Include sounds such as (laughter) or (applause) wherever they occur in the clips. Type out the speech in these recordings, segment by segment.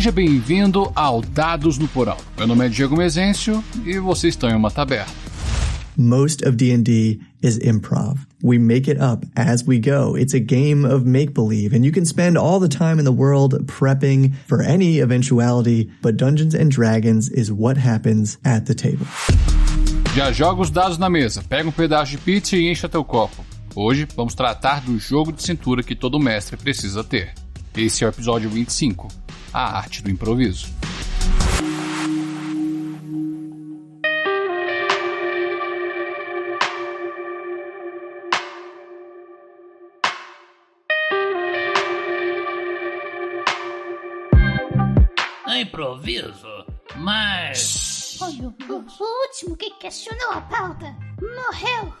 Seja bem-vindo ao Dados no Porão. Meu nome é Diego Mezencio e vocês estão em uma taberna. Most of D&D is improv. We make it up as we go. It's a game of make-believe and you can spend all the time in the world prepping for any eventuality, but Dungeons and Dragons is what happens at the table. Já joga os dados na mesa, pega um pedaço de pizza e encha teu copo. Hoje vamos tratar do jogo de cintura que todo mestre precisa ter. Esse é o episódio 25, a arte do improviso. improviso, mas. Foi o, o, o último que questionou a pauta. Morreu.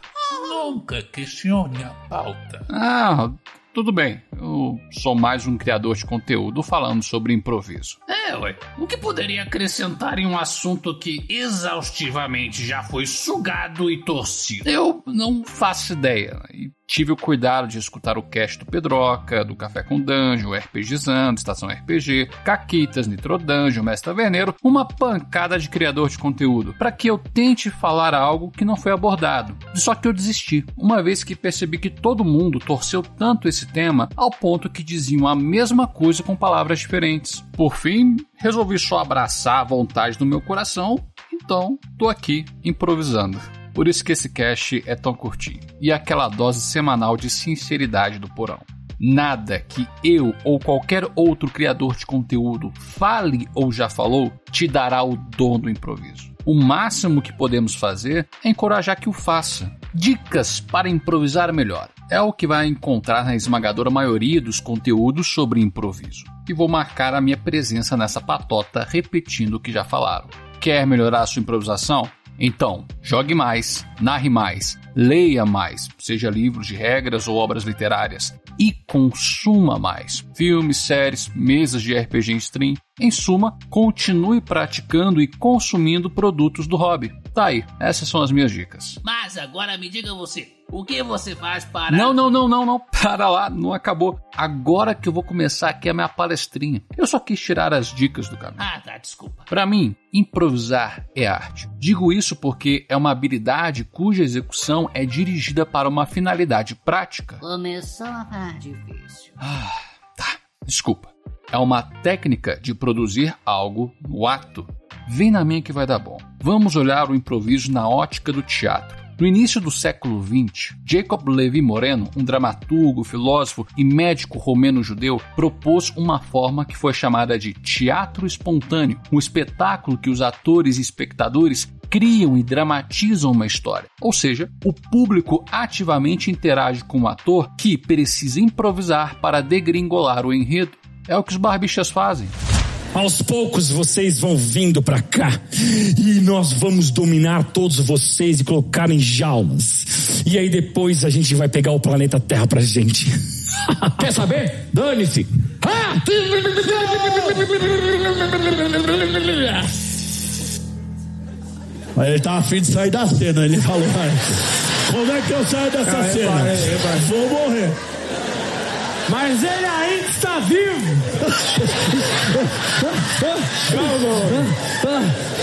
Nunca questione a pauta. Ah, tudo bem. Eu sou mais um criador de conteúdo falando sobre improviso. É, ué. O que poderia acrescentar em um assunto que exaustivamente já foi sugado e torcido? Eu não faço ideia. E tive o cuidado de escutar o cast do Pedroca, do Café com Dungeon, RPGizando, Estação RPG, Caquitas, Nitro Dungeon, Mestre Taverneiro, uma pancada de criador de conteúdo, para que eu tente falar algo que não foi abordado. Só que eu desisti, uma vez que percebi que todo mundo torceu tanto esse tema ao ponto que diziam a mesma coisa com palavras diferentes. Por fim, resolvi só abraçar a vontade do meu coração, então tô aqui improvisando. Por isso que esse cast é tão curtinho. E aquela dose semanal de sinceridade do porão. Nada que eu ou qualquer outro criador de conteúdo fale ou já falou te dará o dom do improviso. O máximo que podemos fazer é encorajar que o faça. Dicas para improvisar melhor. É o que vai encontrar na esmagadora maioria dos conteúdos sobre improviso. E vou marcar a minha presença nessa patota repetindo o que já falaram. Quer melhorar a sua improvisação? Então, jogue mais, narre mais, leia mais, seja livros de regras ou obras literárias, e consuma mais. Filmes, séries, mesas de RPG em stream. Em suma, continue praticando e consumindo produtos do hobby. Tá aí, essas são as minhas dicas. Mas agora me diga você, o que você faz para. Não, não, não, não, não. (laughs) Para lá, não acabou. Agora que eu vou começar aqui a minha palestrinha. Eu só quis tirar as dicas do caminho. Ah, tá, desculpa. Para mim, improvisar é arte. Digo isso porque é uma habilidade cuja execução é dirigida para uma finalidade prática. Começou a ficar difícil. Ah, tá. Desculpa. É uma técnica de produzir algo no ato. Vem na minha que vai dar bom. Vamos olhar o improviso na ótica do teatro. No início do século XX, Jacob Levi Moreno, um dramaturgo, filósofo e médico romeno-judeu, propôs uma forma que foi chamada de teatro espontâneo, um espetáculo que os atores e espectadores criam e dramatizam uma história. Ou seja, o público ativamente interage com o ator que precisa improvisar para degringolar o enredo. É o que os barbichas fazem. Aos poucos vocês vão vindo para cá e nós vamos dominar todos vocês e colocar em jaulas. E aí depois a gente vai pegar o planeta Terra pra gente. (laughs) Quer saber? Dane-se. Ah! Ele tá afim de sair da cena, ele falou. Como é que eu saio dessa cena? Vou morrer. Mas ele ainda está vivo!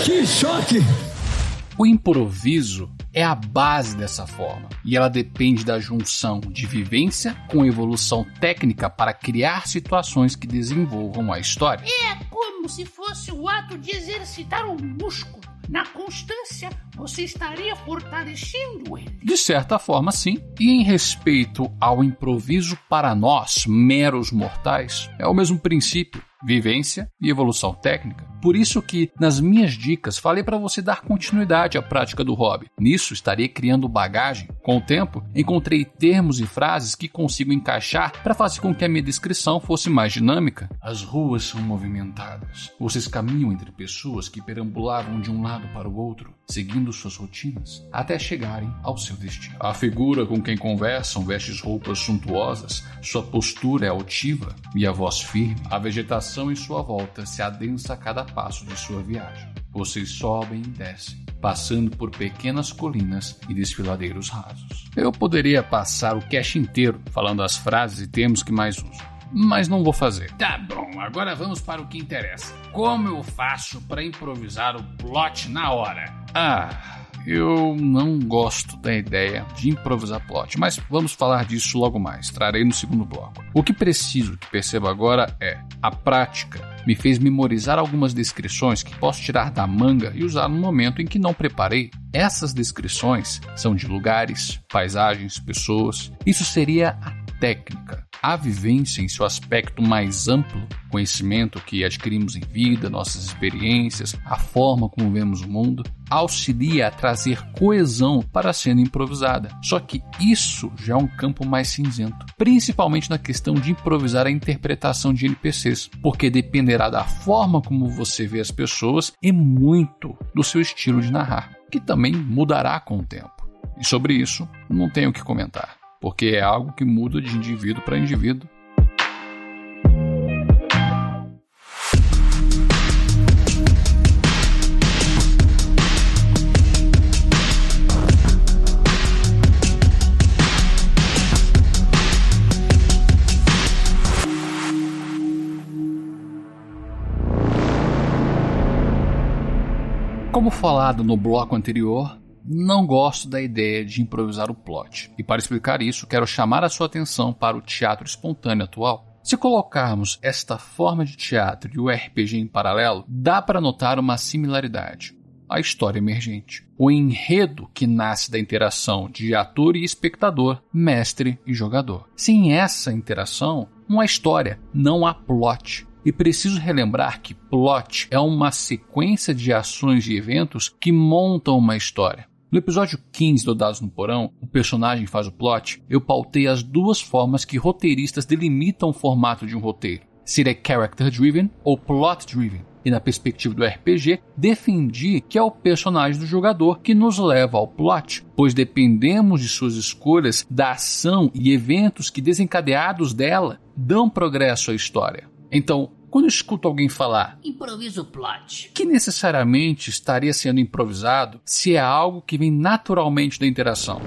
Que choque! O improviso é a base dessa forma e ela depende da junção de vivência com evolução técnica para criar situações que desenvolvam a história. É como se fosse o ato de exercitar um músculo. Na constância, você estaria fortalecendo ele. De certa forma, sim. E em respeito ao improviso para nós, meros mortais, é o mesmo princípio vivência e evolução técnica. Por isso que nas minhas dicas falei para você dar continuidade à prática do hobby. Nisso estaria criando bagagem. Com o tempo, encontrei termos e frases que consigo encaixar para fazer com que a minha descrição fosse mais dinâmica. As ruas são movimentadas. Vocês caminham entre pessoas que perambulavam de um lado para o outro, seguindo suas rotinas, até chegarem ao seu destino. A figura com quem conversam veste roupas suntuosas, sua postura é altiva e a voz firme. A vegetação em sua volta se adensa a cada passo de sua viagem. Vocês sobem e descem, passando por pequenas colinas e desfiladeiros rasos. Eu poderia passar o cast inteiro falando as frases e termos que mais uso, mas não vou fazer. Tá bom, agora vamos para o que interessa. Como eu faço para improvisar o plot na hora? Ah, eu não gosto da ideia de improvisar plot, mas vamos falar disso logo mais, trarei no segundo bloco. O que preciso que perceba agora é: a prática me fez memorizar algumas descrições que posso tirar da manga e usar no momento em que não preparei. Essas descrições são de lugares, paisagens, pessoas. Isso seria a técnica. A vivência em seu aspecto mais amplo, conhecimento que adquirimos em vida, nossas experiências, a forma como vemos o mundo, auxilia a trazer coesão para a cena improvisada. Só que isso já é um campo mais cinzento, principalmente na questão de improvisar a interpretação de NPCs, porque dependerá da forma como você vê as pessoas e muito do seu estilo de narrar, que também mudará com o tempo. E sobre isso, não tenho o que comentar porque é algo que muda de indivíduo para indivíduo. Como falado no bloco anterior, não gosto da ideia de improvisar o plot. E para explicar isso, quero chamar a sua atenção para o teatro espontâneo atual. Se colocarmos esta forma de teatro e o RPG em paralelo, dá para notar uma similaridade. A história emergente. O enredo que nasce da interação de ator e espectador, mestre e jogador. Sem essa interação, não há história, não há plot. E preciso relembrar que plot é uma sequência de ações e eventos que montam uma história. No episódio 15 do Dados no Porão, o personagem faz o plot, eu pautei as duas formas que roteiristas delimitam o formato de um roteiro. Se é character driven ou plot driven. E na perspectiva do RPG, defendi que é o personagem do jogador que nos leva ao plot, pois dependemos de suas escolhas da ação e eventos que desencadeados dela dão progresso à história. Então, quando eu escuto alguém falar Improvisa o plot. que necessariamente estaria sendo improvisado se é algo que vem naturalmente da interação.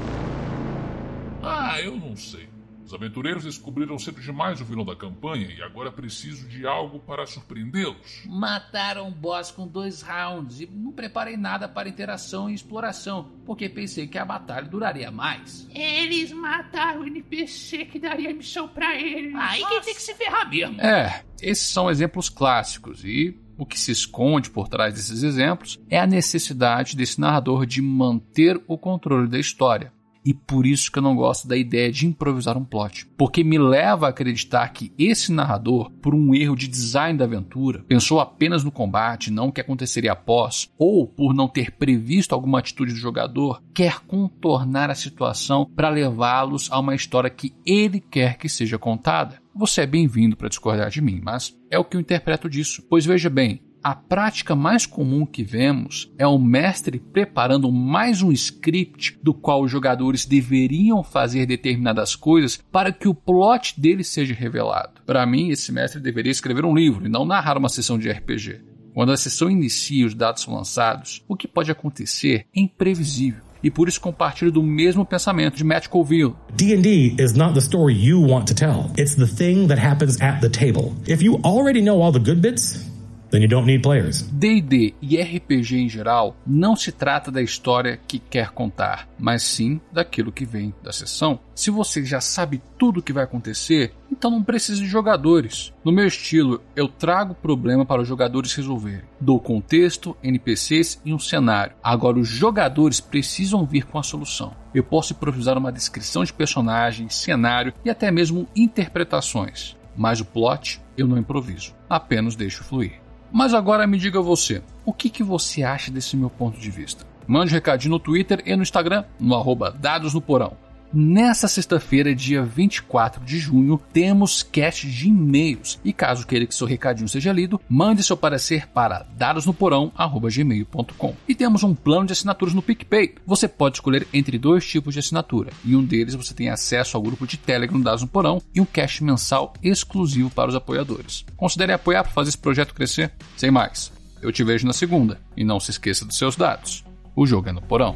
Os aventureiros descobriram cedo demais o vilão da campanha e agora preciso de algo para surpreendê-los. Mataram o boss com dois rounds e não preparei nada para interação e exploração, porque pensei que a batalha duraria mais. Eles mataram o NPC que daria missão pra eles. Aí quem tem que se ferrar mesmo. É, esses são exemplos clássicos e o que se esconde por trás desses exemplos é a necessidade desse narrador de manter o controle da história. E por isso que eu não gosto da ideia de improvisar um plot. Porque me leva a acreditar que esse narrador, por um erro de design da aventura, pensou apenas no combate, não o que aconteceria após, ou por não ter previsto alguma atitude do jogador, quer contornar a situação para levá-los a uma história que ele quer que seja contada. Você é bem-vindo para discordar de mim, mas é o que eu interpreto disso. Pois veja bem, a prática mais comum que vemos é o mestre preparando mais um script do qual os jogadores deveriam fazer determinadas coisas para que o plot dele seja revelado. Para mim, esse mestre deveria escrever um livro e não narrar uma sessão de RPG. Quando a sessão inicia e os dados são lançados, o que pode acontecer é imprevisível. E por isso compartilho do mesmo pensamento de Matt Colville. D&D is not the story you want to tell. It's the thing that happens at the table. If you already know all the good bits, then you don't need players. D&D e RPG em geral não se trata da história que quer contar, mas sim daquilo que vem da sessão. Se você já sabe tudo o que vai acontecer, então não precisa de jogadores. No meu estilo, eu trago o problema para os jogadores resolverem. Dou contexto, NPCs e um cenário. Agora os jogadores precisam vir com a solução. Eu posso improvisar uma descrição de personagem, cenário e até mesmo interpretações. Mas o plot eu não improviso, apenas deixo fluir. Mas agora me diga você, o que, que você acha desse meu ponto de vista? Mande um recadinho no Twitter e no Instagram, no arroba Dados no Porão. Nessa sexta-feira, dia 24 de junho, temos cast de e-mails. E caso queira que seu recadinho seja lido, mande seu parecer para dadosnoporão.gmail.com. E temos um plano de assinaturas no PicPay. Você pode escolher entre dois tipos de assinatura. E um deles você tem acesso ao grupo de Telegram Dados no Porão e um cast mensal exclusivo para os apoiadores. Considere apoiar para fazer esse projeto crescer. Sem mais, eu te vejo na segunda. E não se esqueça dos seus dados. O jogo é no porão.